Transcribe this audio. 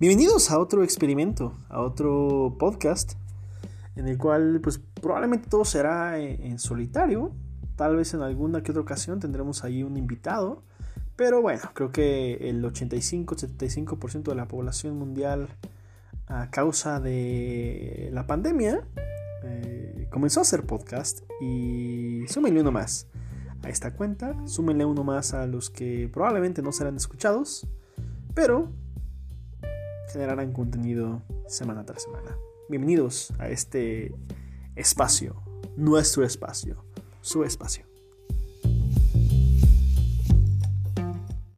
Bienvenidos a otro experimento, a otro podcast, en el cual pues probablemente todo será en, solitario, tal vez en alguna que otra ocasión tendremos ahí un invitado, pero bueno, creo que el 85-75% de la población mundial a causa de la pandemia eh, comenzó a hacer podcast y súmenle uno más a esta cuenta, súmenle uno más a los que probablemente no serán escuchados, pero generarán contenido semana tras semana. Bienvenidos a este espacio, nuestro espacio, su espacio.